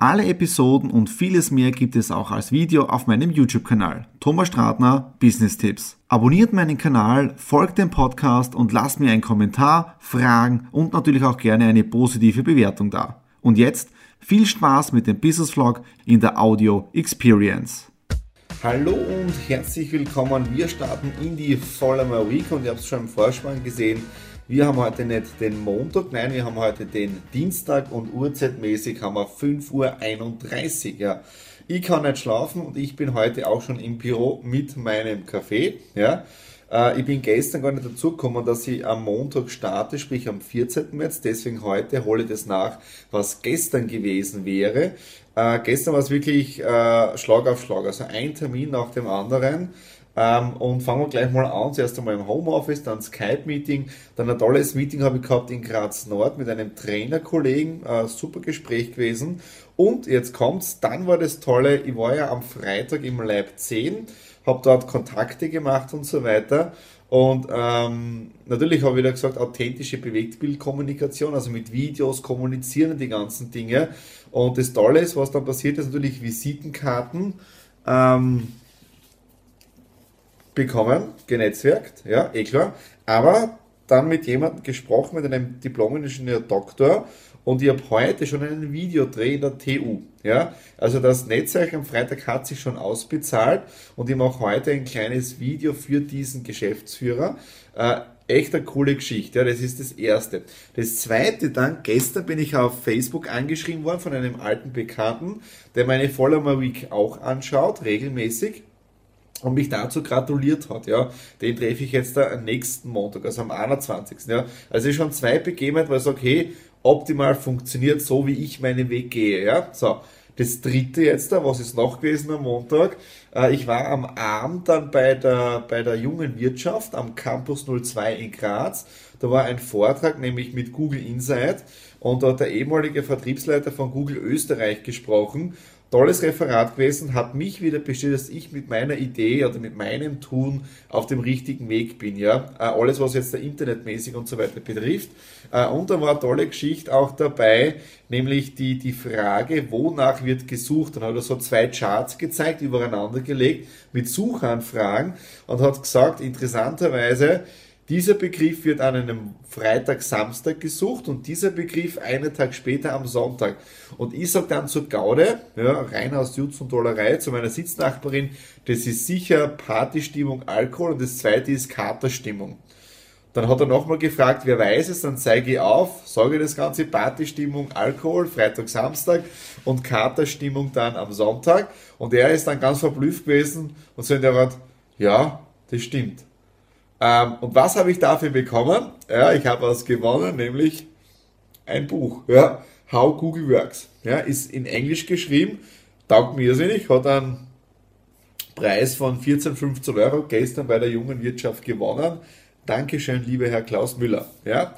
alle Episoden und vieles mehr gibt es auch als Video auf meinem YouTube-Kanal. Thomas Stratner, Business Tipps. Abonniert meinen Kanal, folgt dem Podcast und lasst mir einen Kommentar, Fragen und natürlich auch gerne eine positive Bewertung da. Und jetzt viel Spaß mit dem Business Vlog in der Audio Experience. Hallo und herzlich willkommen. Wir starten in die Follower Week und ihr habt es schon im Vorspann gesehen. Wir haben heute nicht den Montag, nein, wir haben heute den Dienstag und uhrzeitmäßig haben wir 5.31 Uhr. Ja. Ich kann nicht schlafen und ich bin heute auch schon im Büro mit meinem Kaffee. Ja. Äh, ich bin gestern gar nicht dazu gekommen, dass ich am Montag starte, sprich am 14. März. Deswegen heute hole ich das nach, was gestern gewesen wäre. Äh, gestern war es wirklich äh, Schlag auf Schlag, also ein Termin nach dem anderen. Ähm, und fangen wir gleich mal an. Zuerst einmal im Homeoffice, dann Skype-Meeting, dann ein tolles Meeting habe ich gehabt in Graz Nord mit einem Trainerkollegen, äh, super Gespräch gewesen. Und jetzt kommt's, dann war das Tolle, ich war ja am Freitag im Lab 10, habe dort Kontakte gemacht und so weiter. Und ähm, natürlich habe ich wieder gesagt, authentische Bewegtbildkommunikation, also mit Videos kommunizieren die ganzen Dinge. Und das Tolle ist, was dann passiert ist, natürlich Visitenkarten. Ähm, bekommen, genetzwerkt, ja, eh klar, aber dann mit jemandem gesprochen, mit einem Diplom-Ingenieur Doktor und ich habe heute schon einen Videodreh in der TU. Ja? Also das Netzwerk am Freitag hat sich schon ausbezahlt und ich mache heute ein kleines Video für diesen Geschäftsführer. Äh, echt eine coole Geschichte, ja, das ist das Erste. Das Zweite dann, gestern bin ich auf Facebook angeschrieben worden von einem alten Bekannten, der meine Follower Week auch anschaut, regelmäßig und mich dazu gratuliert hat, ja. Den treffe ich jetzt da am nächsten Montag, also am 21. Ja. Also schon zwei Begebenheiten, weil ich sage, hey, optimal funktioniert so, wie ich meinen Weg gehe, ja. So. Das dritte jetzt da, was ist noch gewesen am Montag? Äh, ich war am Abend dann bei der, bei der jungen Wirtschaft am Campus 02 in Graz. Da war ein Vortrag, nämlich mit Google Insight. Und da hat der ehemalige Vertriebsleiter von Google Österreich gesprochen tolles Referat gewesen, hat mich wieder bestätigt, dass ich mit meiner Idee oder mit meinem Tun auf dem richtigen Weg bin. Ja, äh, alles was jetzt der internetmäßig und so weiter betrifft. Äh, und da war eine tolle Geschichte auch dabei, nämlich die die Frage, wonach wird gesucht. Dann hat er so zwei Charts gezeigt, übereinander gelegt mit Suchanfragen und hat gesagt, interessanterweise dieser Begriff wird an einem Freitag, Samstag gesucht und dieser Begriff einen Tag später am Sonntag. Und ich sage dann zur Gaude, ja, rein aus Jutz und Dollerei, zu meiner Sitznachbarin, das ist sicher Partystimmung, Alkohol und das zweite ist Katerstimmung. Dann hat er nochmal gefragt, wer weiß es, dann zeige ich auf, sage das Ganze, Partystimmung, Alkohol, Freitag, Samstag und Katerstimmung dann am Sonntag. Und er ist dann ganz verblüfft gewesen und so in der Art, ja, das stimmt. Ähm, und was habe ich dafür bekommen? Ja, ich habe was gewonnen, nämlich ein Buch. Ja, How Google Works. Ja, ist in Englisch geschrieben, taugt mir irrsinnig, hat einen Preis von 14, 15 Euro gestern bei der jungen Wirtschaft gewonnen. Dankeschön, lieber Herr Klaus Müller. Ja,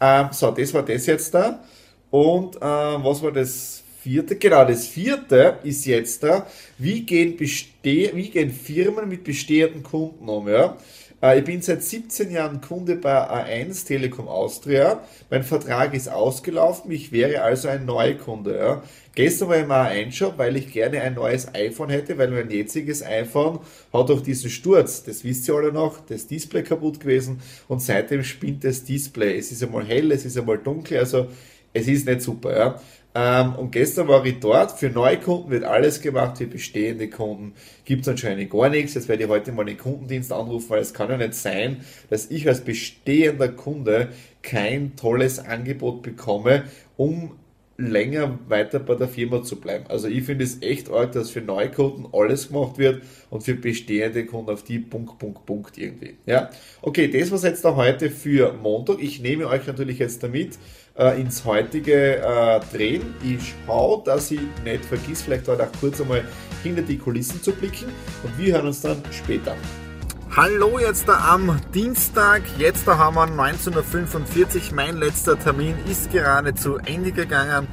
ähm, so, das war das jetzt da. Und äh, was war das vierte? Genau, das vierte ist jetzt da. Wie gehen, Beste wie gehen Firmen mit bestehenden Kunden um? Ja? Äh, ich bin seit 17 Jahren Kunde bei A1 Telekom Austria. Mein Vertrag ist ausgelaufen. Ich wäre also ein Neukunde. Ja. Gestern war ich im A1-Shop, weil ich gerne ein neues iPhone hätte, weil mein jetziges iPhone hat durch diesen Sturz, das wisst ihr alle noch, das Display kaputt gewesen und seitdem spinnt das Display. Es ist einmal hell, es ist einmal dunkel, also es ist nicht super. Ja. Ähm, und gestern war ich dort. Für Neukunden wird alles gemacht, für bestehende Kunden gibt es anscheinend gar nichts. Jetzt werde ich heute mal den Kundendienst anrufen, weil es kann ja nicht sein, dass ich als bestehender Kunde kein tolles Angebot bekomme, um länger weiter bei der Firma zu bleiben. Also ich finde es echt arg, dass für neue Kunden alles gemacht wird und für bestehende Kunden auf die Punkt, Punkt, Punkt irgendwie. Ja, okay, das was jetzt da heute für Montag. Ich nehme euch natürlich jetzt damit äh, ins heutige äh, Drehen. Ich schaue, dass ich nicht vergiss, vielleicht heute auch kurz einmal hinter die Kulissen zu blicken und wir hören uns dann später. Hallo, jetzt da am Dienstag. Jetzt da haben wir 19.45 Uhr. Mein letzter Termin ist gerade zu Ende gegangen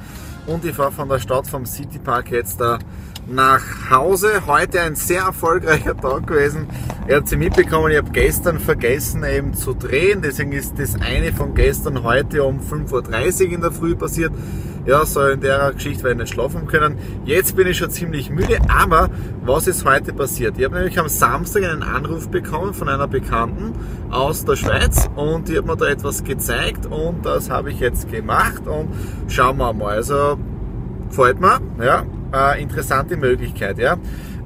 und ich fahre von der Stadt vom Citypark jetzt da nach Hause. Heute ein sehr erfolgreicher Tag gewesen. Ihr habt sie mitbekommen, ich habe gestern vergessen eben zu drehen. Deswegen ist das eine von gestern heute um 5.30 Uhr in der Früh passiert. Ja, so in der Geschichte werde ich nicht schlafen können. Jetzt bin ich schon ziemlich müde, aber was ist heute passiert? Ich habe nämlich am Samstag einen Anruf bekommen von einer Bekannten aus der Schweiz und die hat mir da etwas gezeigt und das habe ich jetzt gemacht und schauen wir mal. Also, gefällt mir, ja, äh, interessante Möglichkeit, ja.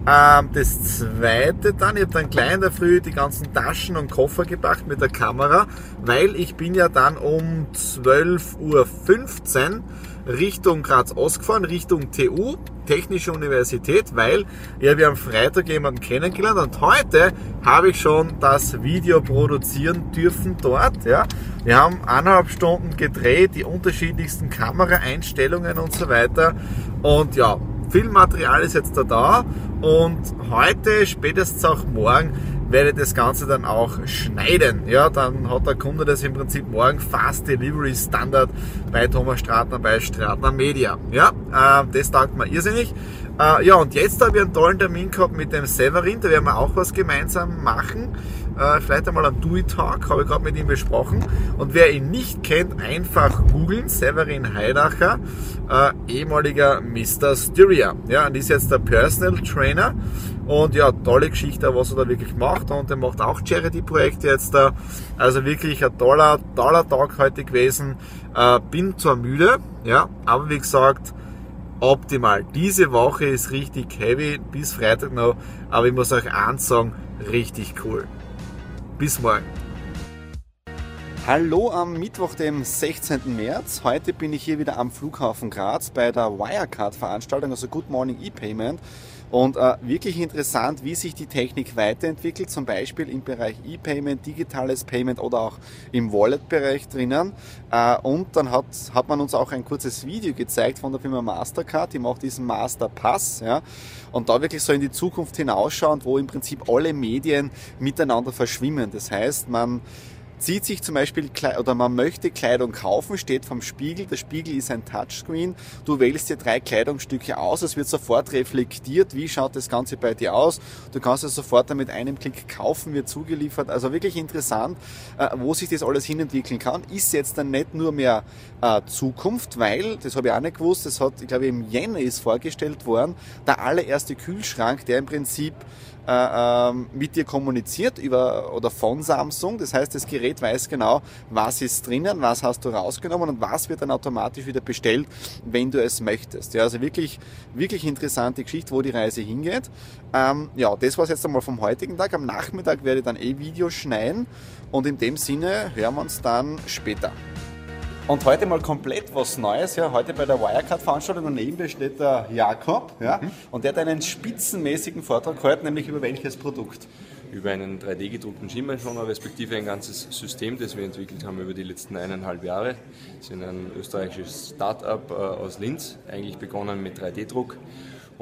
Ähm, das zweite dann, ich habe dann gleich in der Früh die ganzen Taschen und Koffer gebracht mit der Kamera, weil ich bin ja dann um 12.15 Uhr Richtung Graz ausgefahren, Richtung TU, Technische Universität, weil ich habe ja am Freitag jemanden kennengelernt und heute habe ich schon das Video produzieren dürfen dort. Ja. Wir haben eineinhalb Stunden gedreht, die unterschiedlichsten Kameraeinstellungen und so weiter. Und ja, Filmmaterial ist jetzt da da und heute, spätestens auch morgen, werde ich das Ganze dann auch schneiden. Ja, dann hat der Kunde das im Prinzip morgen Fast Delivery Standard bei Thomas Stratner bei Stratner Media. Ja, äh, das taugt mir irrsinnig. Äh, ja, und jetzt habe ich einen tollen Termin gehabt mit dem Severin, da werden wir auch was gemeinsam machen. Äh, vielleicht einmal einen Do-It-Talk, habe ich gerade mit ihm besprochen. Und wer ihn nicht kennt, einfach googeln, Severin Heidacher, äh, ehemaliger Mr. Styria. Ja, und ist jetzt der Personal Trainer. Und ja, tolle Geschichte, was er da wirklich macht. Und er macht auch Charity-Projekte jetzt da. Also wirklich ein toller, toller Tag heute gewesen. Äh, bin zwar müde, ja, aber wie gesagt, optimal. Diese Woche ist richtig heavy, bis Freitag noch. Aber ich muss euch eins sagen, richtig cool. Bis morgen. Hallo am Mittwoch, dem 16. März. Heute bin ich hier wieder am Flughafen Graz bei der Wirecard-Veranstaltung, also Good Morning E-Payment. Und äh, wirklich interessant, wie sich die Technik weiterentwickelt, zum Beispiel im Bereich E-Payment, digitales Payment oder auch im Wallet-Bereich drinnen. Äh, und dann hat, hat man uns auch ein kurzes Video gezeigt von der Firma Mastercard, die macht diesen Masterpass. Ja, und da wirklich so in die Zukunft hinausschauend, wo im Prinzip alle Medien miteinander verschwimmen. Das heißt, man zieht sich zum Beispiel oder man möchte Kleidung kaufen, steht vom Spiegel. Der Spiegel ist ein Touchscreen. Du wählst dir drei Kleidungsstücke aus. Es wird sofort reflektiert. Wie schaut das Ganze bei dir aus? Du kannst es sofort dann mit einem Klick kaufen, wird zugeliefert. Also wirklich interessant, äh, wo sich das alles hinentwickeln kann. Ist jetzt dann nicht nur mehr äh, Zukunft, weil, das habe ich auch nicht gewusst, das hat, ich glaube, im Jänner ist vorgestellt worden, der allererste Kühlschrank, der im Prinzip äh, ähm, mit dir kommuniziert über oder von Samsung. Das heißt, das Gerät weiß genau, was ist drinnen, was hast du rausgenommen und was wird dann automatisch wieder bestellt, wenn du es möchtest. Ja, also wirklich, wirklich interessante Geschichte, wo die Reise hingeht. Ähm, ja, das war es jetzt einmal vom heutigen Tag. Am Nachmittag werde ich dann eh Videos schneiden und in dem Sinne hören wir uns dann später. Und heute mal komplett was Neues. Ja, heute bei der Wirecard-Veranstaltung und neben mir steht der Jakob. Ja, mhm. Und der hat einen spitzenmäßigen Vortrag heute, nämlich über welches Produkt? Über einen 3D-gedruckten Schienbeinschoner, respektive ein ganzes System, das wir entwickelt haben über die letzten eineinhalb Jahre. Wir sind ein österreichisches Start-up äh, aus Linz, eigentlich begonnen mit 3D-Druck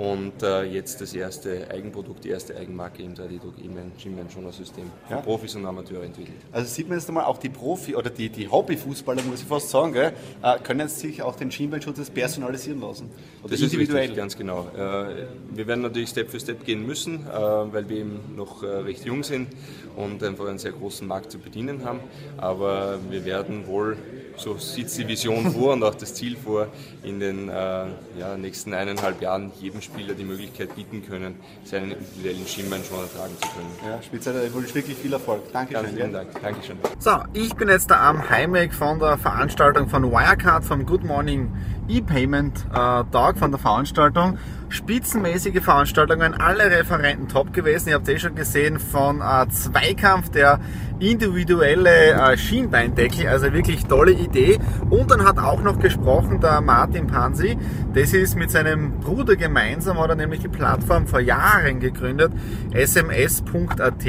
und äh, jetzt das erste Eigenprodukt, die erste Eigenmarke im 3D-Druck, eben ein Schienbeinschoner-System für ja. Profis und Amateure entwickelt. Also sieht man jetzt einmal, auch die Profi- oder die, die Hobbyfußballer, muss ich fast sagen, gell, äh, können sich auch den Schienbeinschutz personalisieren lassen. Oder das individuell. ist richtig, ganz genau. Äh, wir werden natürlich Step für Step gehen müssen, äh, weil wir eben noch äh, recht jung sind und einfach einen sehr großen Markt zu bedienen haben. Aber wir werden wohl so sieht die Vision vor und auch das Ziel vor, in den äh, ja, nächsten eineinhalb Jahren jedem Spieler die Möglichkeit bieten können, seinen individuellen Schienbein schon ertragen zu können. Ja, Spitze, ich wünsche wirklich viel Erfolg. Dankeschön. Ganz vielen Dank. Dankeschön. So, ich bin jetzt da am Heimweg von der Veranstaltung von Wirecard vom Good Morning E-Payment-Tag von der Veranstaltung. Spitzenmäßige Veranstaltungen, alle Referenten top gewesen. Ihr habt eh schon gesehen von äh, Zweikampf, der individuelle äh, Schienbeindeckel, also wirklich tolle Idee. Und dann hat auch noch gesprochen der Martin Pansi, das ist mit seinem Bruder gemeinsam, hat er nämlich die Plattform vor Jahren gegründet, sms.at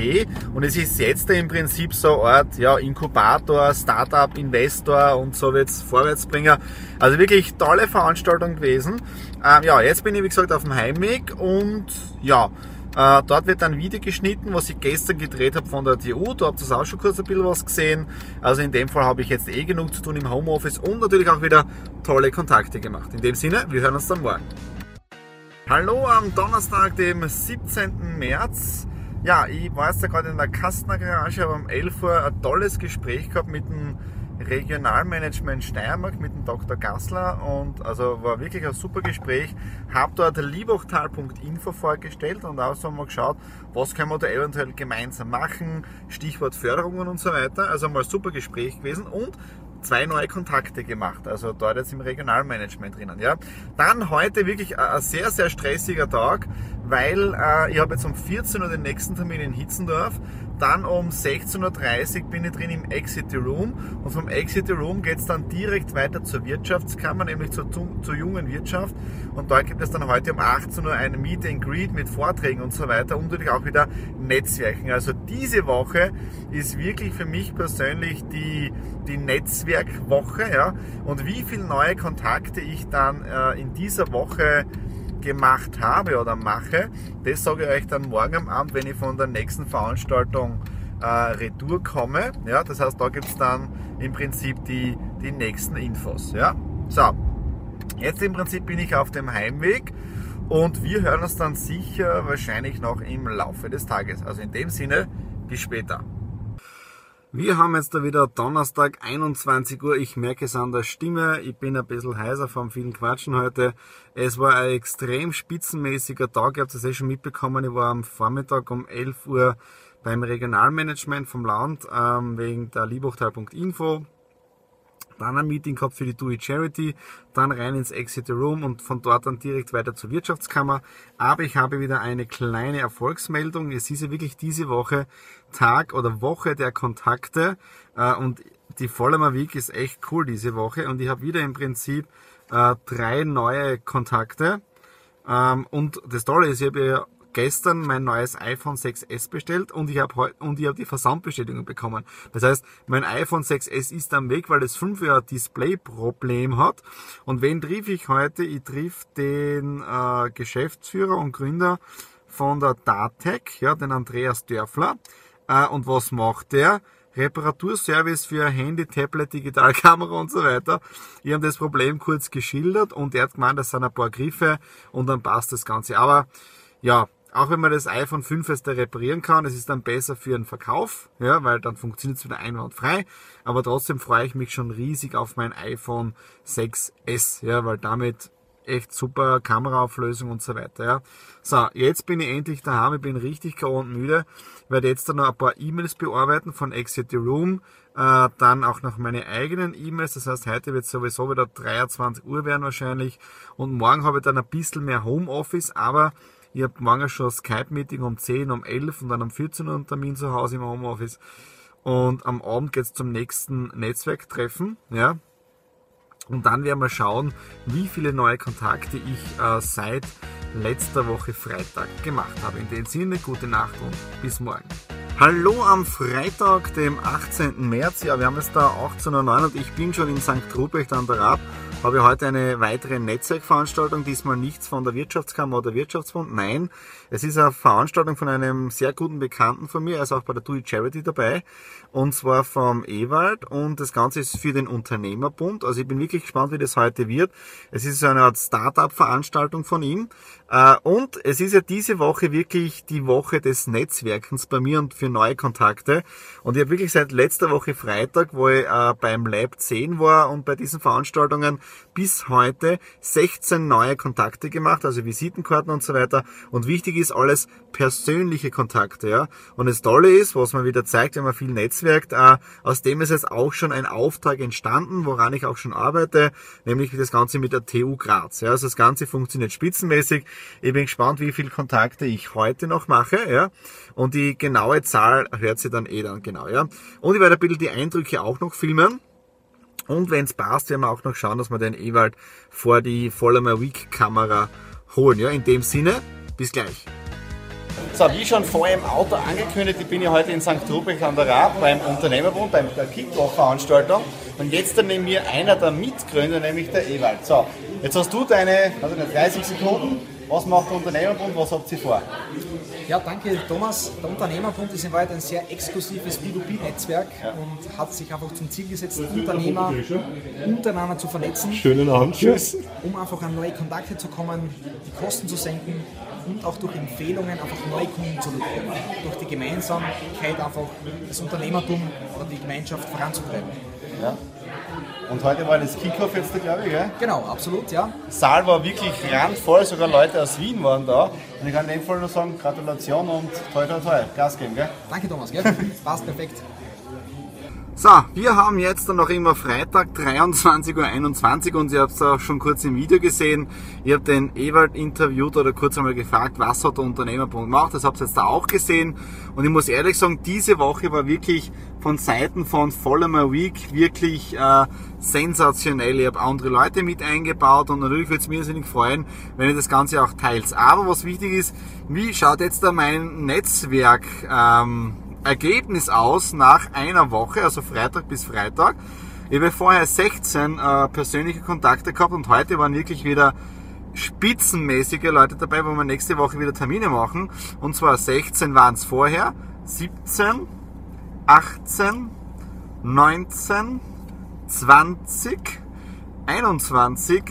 und es ist jetzt im Prinzip so eine Art ja, Inkubator, Startup, Investor und so wird's Vorwärtsbringer. Also wirklich tolle Veranstaltung gewesen. Ähm, ja, jetzt bin ich wie gesagt auf dem Heimweg und ja, äh, dort wird ein Video geschnitten, was ich gestern gedreht habe von der TU. Da habt ihr auch schon kurz ein bisschen was gesehen. Also in dem Fall habe ich jetzt eh genug zu tun im Homeoffice und natürlich auch wieder tolle Kontakte gemacht. In dem Sinne, wir hören uns dann morgen. Hallo am Donnerstag, dem 17. März. Ja, ich war jetzt gerade in der Kastner Garage, habe um 11 Uhr ein tolles Gespräch gehabt mit dem Regionalmanagement Steiermark mit dem Dr. Gassler und also war wirklich ein super Gespräch. Habe dort liebachtal.info vorgestellt und auch so mal geschaut, was können wir da eventuell gemeinsam machen, Stichwort Förderungen und so weiter. Also mal super Gespräch gewesen und zwei neue Kontakte gemacht, also dort jetzt im Regionalmanagement drinnen. Ja. Dann heute wirklich ein sehr, sehr stressiger Tag, weil äh, ich habe jetzt um 14 Uhr den nächsten Termin in Hitzendorf, dann um 16.30 Uhr bin ich drin im Exit Room und vom Exit Room geht es dann direkt weiter zur Wirtschaftskammer, nämlich zur, zur jungen Wirtschaft und dort gibt es dann heute um 18 Uhr ein Meet and Greet mit Vorträgen und so weiter und natürlich auch wieder Netzwerken. Also diese Woche ist wirklich für mich persönlich die, die Netzwerkwoche ja? und wie viele neue Kontakte ich dann äh, in dieser Woche gemacht habe oder mache, das sage ich euch dann morgen am Abend, wenn ich von der nächsten Veranstaltung äh, retour komme. Ja, das heißt, da gibt es dann im Prinzip die, die nächsten Infos. Ja. So, jetzt im Prinzip bin ich auf dem Heimweg und wir hören uns dann sicher wahrscheinlich noch im Laufe des Tages. Also in dem Sinne, bis später. Wir haben jetzt da wieder Donnerstag, 21 Uhr. Ich merke es an der Stimme. Ich bin ein bisschen heiser vom vielen Quatschen heute. Es war ein extrem spitzenmäßiger Tag. Ihr habt es eh schon mitbekommen. Ich war am Vormittag um 11 Uhr beim Regionalmanagement vom Land ähm, wegen der Liebhochtal.info dann ein Meeting gehabt für die Do It Charity, dann rein ins Exit Room und von dort dann direkt weiter zur Wirtschaftskammer. Aber ich habe wieder eine kleine Erfolgsmeldung. Es ist ja wirklich diese Woche Tag oder Woche der Kontakte äh, und die Vollmer Week ist echt cool diese Woche und ich habe wieder im Prinzip äh, drei neue Kontakte. Ähm, und das Tolle ist, ich habe ja gestern mein neues iPhone 6s bestellt und ich habe und ich habe die Versandbestätigung bekommen. Das heißt, mein iPhone 6s ist am Weg, weil es 5 Jahre Display-Problem hat. Und wen triff ich heute? Ich triff den äh, Geschäftsführer und Gründer von der Datec, ja, den Andreas Dörfler. Äh, und was macht der? Reparaturservice für Handy, Tablet, Digitalkamera und so weiter. Ich habe das Problem kurz geschildert und er hat gemeint, das sind ein paar Griffe und dann passt das Ganze. Aber ja, auch wenn man das iPhone 5 erst reparieren kann, es ist dann besser für den Verkauf, ja, weil dann funktioniert es wieder einwandfrei. Aber trotzdem freue ich mich schon riesig auf mein iPhone 6S, ja, weil damit echt super Kameraauflösung und so weiter, ja. So, jetzt bin ich endlich daheim, ich bin richtig K.O. und müde, werde jetzt dann noch ein paar E-Mails bearbeiten von Exit the Room, äh, dann auch noch meine eigenen E-Mails, das heißt, heute wird es sowieso wieder 23 Uhr werden wahrscheinlich und morgen habe ich dann ein bisschen mehr Homeoffice, aber ich habe morgen schon Skype-Meeting um 10, um 11 und dann um 14 Uhr einen Termin zu Hause im Homeoffice. Und am Abend geht's zum nächsten Netzwerktreffen, ja. Und dann werden wir schauen, wie viele neue Kontakte ich äh, seit letzter Woche Freitag gemacht habe. In dem Sinne, gute Nacht und bis morgen. Hallo am Freitag, dem 18. März. Ja, wir haben jetzt da 18.09 Uhr und ich bin schon in St. Ruprecht an der Rab habe heute eine weitere Netzwerkveranstaltung, diesmal nichts von der Wirtschaftskammer oder Wirtschaftsbund. Nein, es ist eine Veranstaltung von einem sehr guten Bekannten von mir, ist auch bei der It Charity dabei, und zwar vom Ewald. Und das Ganze ist für den Unternehmerbund. Also ich bin wirklich gespannt, wie das heute wird. Es ist eine Art Start-up-Veranstaltung von ihm. Äh, und es ist ja diese Woche wirklich die Woche des Netzwerkens bei mir und für neue Kontakte. Und ich habe wirklich seit letzter Woche Freitag, wo ich äh, beim Lab 10 war und bei diesen Veranstaltungen bis heute 16 neue Kontakte gemacht, also Visitenkarten und so weiter. Und wichtig ist alles persönliche Kontakte, ja. Und das Tolle ist, was man wieder zeigt, wenn man viel Netz genetzwerkt. Äh, aus dem ist jetzt auch schon ein Auftrag entstanden, woran ich auch schon arbeite, nämlich das Ganze mit der TU Graz. Ja, also das Ganze funktioniert spitzenmäßig. Ich bin gespannt, wie viele Kontakte ich heute noch mache. Ja, und die genaue Zahl hört sie dann eh dann genau. Ja, und ich werde ein bisschen die Eindrücke auch noch filmen. Und wenn es passt, werden wir auch noch schauen, dass wir den Ewald vor die Vollmer Week Kamera holen. Ja, in dem Sinne, bis gleich. So, wie schon vorher im Auto angekündigt, ich bin ja heute in St. Ruprecht an der Raab beim Unternehmerbund, beim der Kickoff-Veranstaltung. Und jetzt dann neben mir einer der Mitgründer, nämlich der Ewald. So, jetzt hast du deine also 30 Sekunden. Was macht der Unternehmerbund? Was habt ihr vor? Ja, danke Thomas. Der Unternehmerbund ist in Wahrheit ein sehr exklusives B2B-Netzwerk ja. und hat sich einfach zum Ziel gesetzt, Unternehmer untereinander zu vernetzen. Schönen Abend, tschüss. Um einfach an neue Kontakte zu kommen, die Kosten zu senken und auch durch Empfehlungen einfach neue Kunden zu bekommen. Durch die Gemeinsamkeit einfach das Unternehmertum oder die Gemeinschaft voranzutreiben. Ja. Und heute war das Kickoff jetzt da, glaube ich, gell? Genau, absolut, ja. Saal war wirklich randvoll, sogar Leute aus Wien waren da. Und ich kann in dem Fall nur sagen, Gratulation und toi toi toi, Gas geben, gell? Danke Thomas, gell? Passt perfekt. So, wir haben jetzt dann noch immer Freitag 23.21 Uhr und ihr habt es auch schon kurz im Video gesehen. Ihr habt den Ewald interviewt oder kurz einmal gefragt, was hat der Unternehmerpunkt gemacht. Das habt ihr jetzt da auch gesehen. Und ich muss ehrlich sagen, diese Woche war wirklich von Seiten von Follower Week wirklich äh, sensationell. Ich habe andere Leute mit eingebaut und natürlich würde es mir irrsinnig freuen, wenn ihr das Ganze auch teilt. Aber was wichtig ist, wie schaut jetzt da mein Netzwerk ähm, Ergebnis aus nach einer Woche, also Freitag bis Freitag. Ich habe vorher 16 äh, persönliche Kontakte gehabt und heute waren wirklich wieder spitzenmäßige Leute dabei, wo wir nächste Woche wieder Termine machen. Und zwar 16 waren es vorher, 17, 18, 19, 20, 21,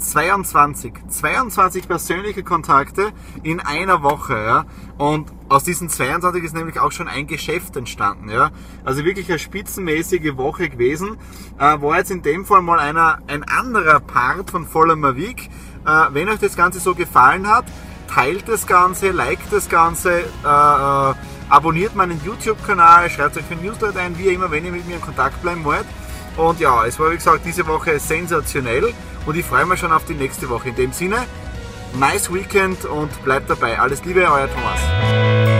22. 22 persönliche Kontakte in einer Woche. Ja? Und aus diesen 22 ist nämlich auch schon ein Geschäft entstanden. Ja? Also wirklich eine spitzenmäßige Woche gewesen. Äh, war jetzt in dem Fall mal einer, ein anderer Part von Voller Mavic. Äh, wenn euch das Ganze so gefallen hat, teilt das Ganze, liked das Ganze, äh, äh abonniert meinen YouTube-Kanal, schreibt euch für Newsletter ein, wie immer, wenn ihr mit mir in Kontakt bleiben wollt. Und ja, es war wie gesagt diese Woche sensationell und ich freue mich schon auf die nächste Woche. In dem Sinne, nice Weekend und bleibt dabei. Alles Liebe, euer Thomas.